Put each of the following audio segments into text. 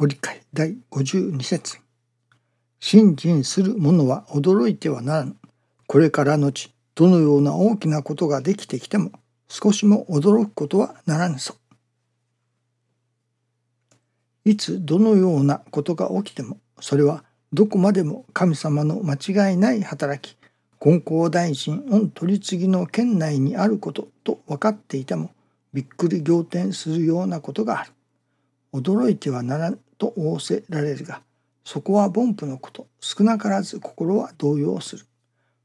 ご理解第52節信心する者は驚いてはならぬ。これからのち、どのような大きなことができてきても、少しも驚くことはならぬぞ。いつどのようなことが起きても、それはどこまでも神様の間違いない働き、金光大臣御取り次ぎの県内にあることと分かっていても、びっくり仰天するようなことがある。驚いてはならんと仰せられるが、そこは凡夫のこと、少なからず心は動揺する。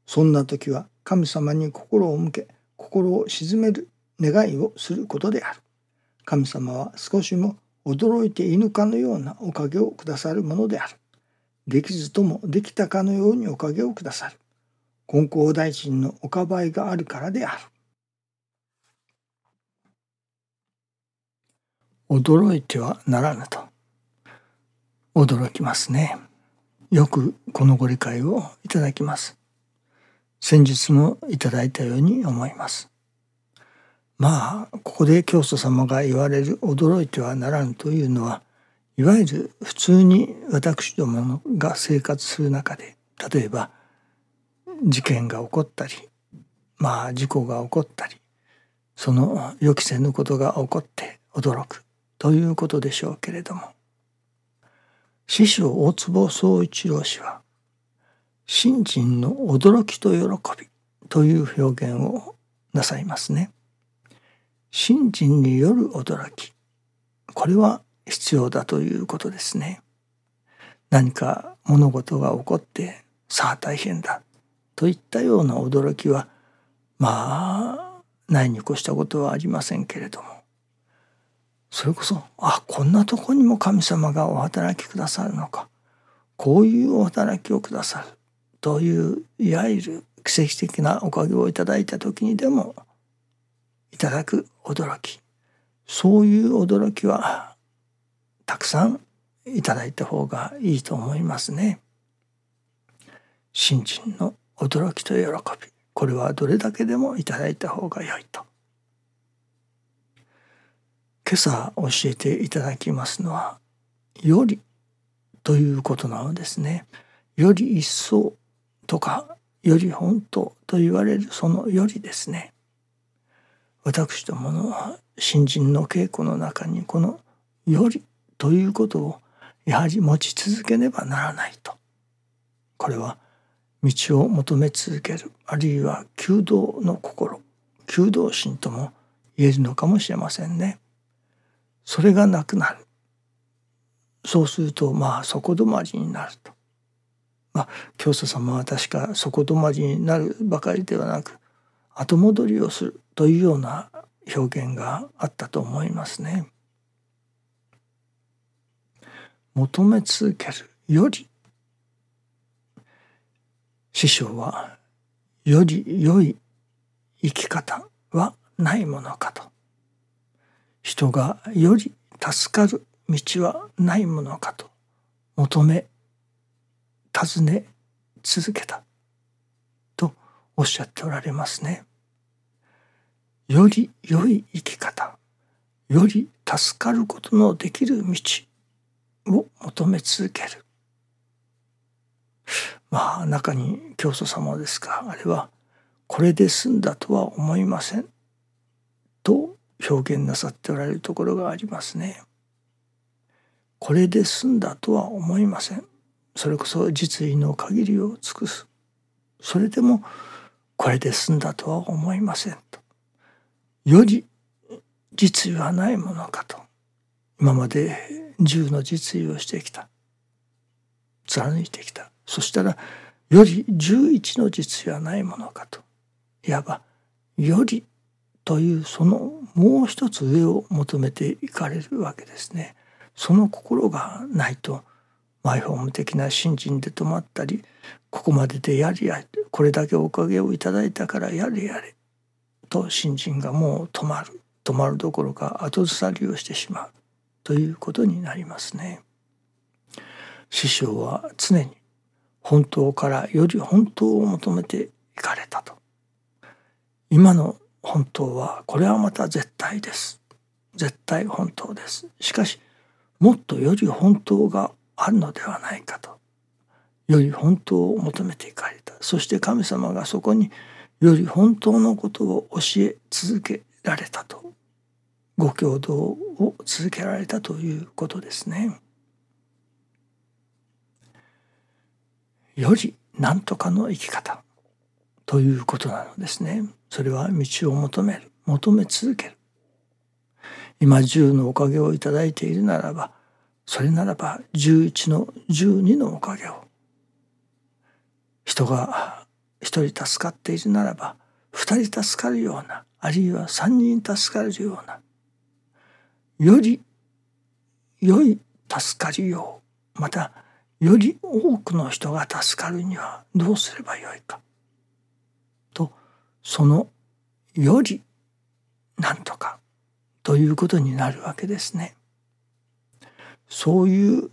そんな時は神様に心を向け、心を鎮める願いをすることである。神様は少しも驚いていぬかのようなおかげをくださるものである。できずともできたかのようにおかげをくださる。金光大臣のおかばいがあるからである。驚いてはならぬと。驚きますね。よくこのご理解をいただきます。先日もいただいたように思います。まあここで教祖様が言われる驚いてはならぬというのはいわゆる普通に私どもが生活する中で例えば事件が起こったりまあ事故が起こったりその予期せぬことが起こって驚くということでしょうけれども師匠大坪宗一郎氏は信心の驚きと喜びという表現をなさいますね。信心による驚きこれは必要だということですね。何か物事が起こってさあ大変だといったような驚きはまあないに越したことはありませんけれどもそれこそあこんなとこにも神様がお働きくださるのか。こういうお働きをくださる。といういわゆる奇跡的なおかげをいただいた時にでもいただく驚き。そういう驚きはたくさんいただいた方がいいと思いますね。信心の驚きと喜び。これはどれだけでもいただいた方が良いと。今朝教えていただきますのは「より」ということなのですね。より一層とかより本当と言われるそのよりですね。私どもの新人の稽古の中にこの「より」ということをやはり持ち続けねばならないと。これは道を求め続けるあるいは求道の心求道心とも言えるのかもしれませんね。それがなくなるそうするとまあ底止まりになると。まあ教祖様は確か底止まりになるばかりではなく後戻りをするというような表現があったと思いますね。求め続けるより師匠はより良い生き方はないものかと人がより助かる道はないものかと求め尋ね続けた。とおっしゃっておられますね。より良い生き方より助かることのできる道を求め続ける。まあ中に教祖様ですかあれはこれで済んだとは思いません。と表現なさっておられるところがありますね。これで済んだとは思いません。それこそ実意の限りを尽くす。それでもこれで済んだとは思いませんと。より実意はないものかと。今まで十の実意をしてきた。貫いてきた。そしたらより十一の実意はないものかと。いわばよりというそのもう一つ上を求めていかれるわけですね。その心がないとマイホーム的な信心で止まったりここまででやりやれこれだけおかげをいただいたからやれやれと信心がもう止まる止まるどころか後ずさりをしてしまうということになりますね。師匠は常に本当からより本当を求めていかれたと。今の本当はこれはまた絶対です。絶対本当です。しかしもっとより本当があるのではないかと。より本当を求めていかれた。そして神様がそこにより本当のことを教え続けられたと。ご共同を続けられたということですね。より何とかの生き方ということなのですね。それは道を求める。求め続ける。今10のおかげをいただいているならばそれならば11の12のおかげを。人が1人助かっているならば2人助かるようなあるいは3人助かるようなより良い助かりようまたより多くの人が助かるにはどうすればよいか。そのよりなんとかということになるわけですね。そういう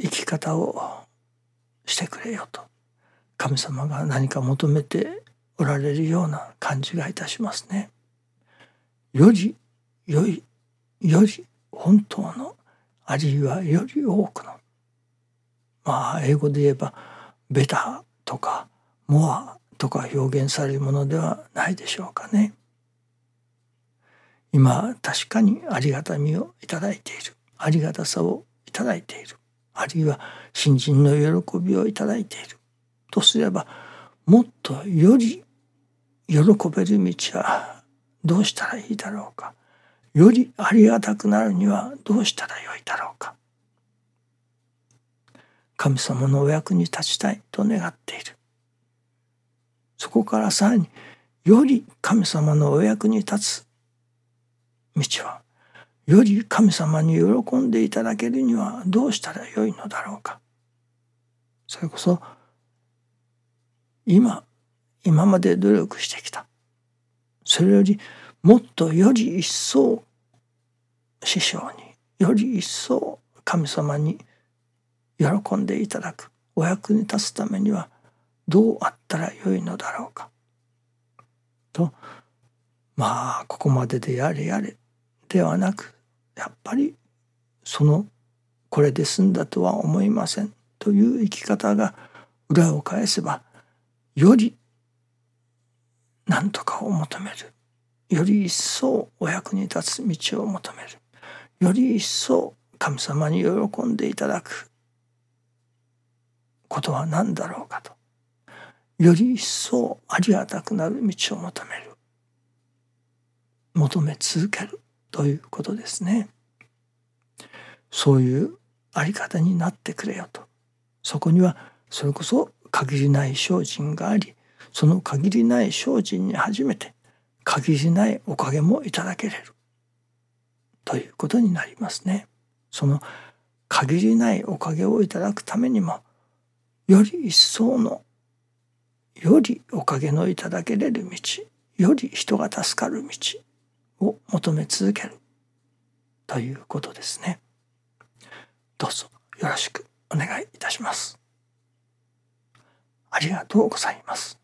生き方をしてくれよと神様が何か求めておられるような感じがいたしますね。より良いより本当のあるいはより多くのまあ英語で言えばベターとかモアとか表現されるものではないでしょうかね。今確かにありがたみをいただいている。ありがたさをいただいている。あるいは新人の喜びをいただいている。とすればもっとより喜べる道はどうしたらいいだろうか。よりありがたくなるにはどうしたらよいだろうか。神様のお役に立ちたいと願っている。そこからさらにより神様のお役に立つ道はより神様に喜んでいただけるにはどうしたらよいのだろうか。それこそ今今まで努力してきた。それよりもっとより一層師匠により一層神様に喜んでいただく。お役に立つためにはどうあったらよいのだろうか。とまあここまででやれやれではなくやっぱりそのこれで済んだとは思いませんという生き方が裏を返せばより何とかを求める。より一層お役に立つ道を求める。より一層神様に喜んでいただくことは何だろうかと。より一層ありがたくなる道を求める求め続けるということですね。そういうあり方になってくれよと。そこにはそれこそ限りない精進がありその限りない精進に初めて限りないおかげもいただけれるということになりますね。その限りないおかげをいただくためにもより一層のよりおかげのいただけれる道より人が助かる道を求め続けるということですね。どうぞよろしくお願いいたします。ありがとうございます。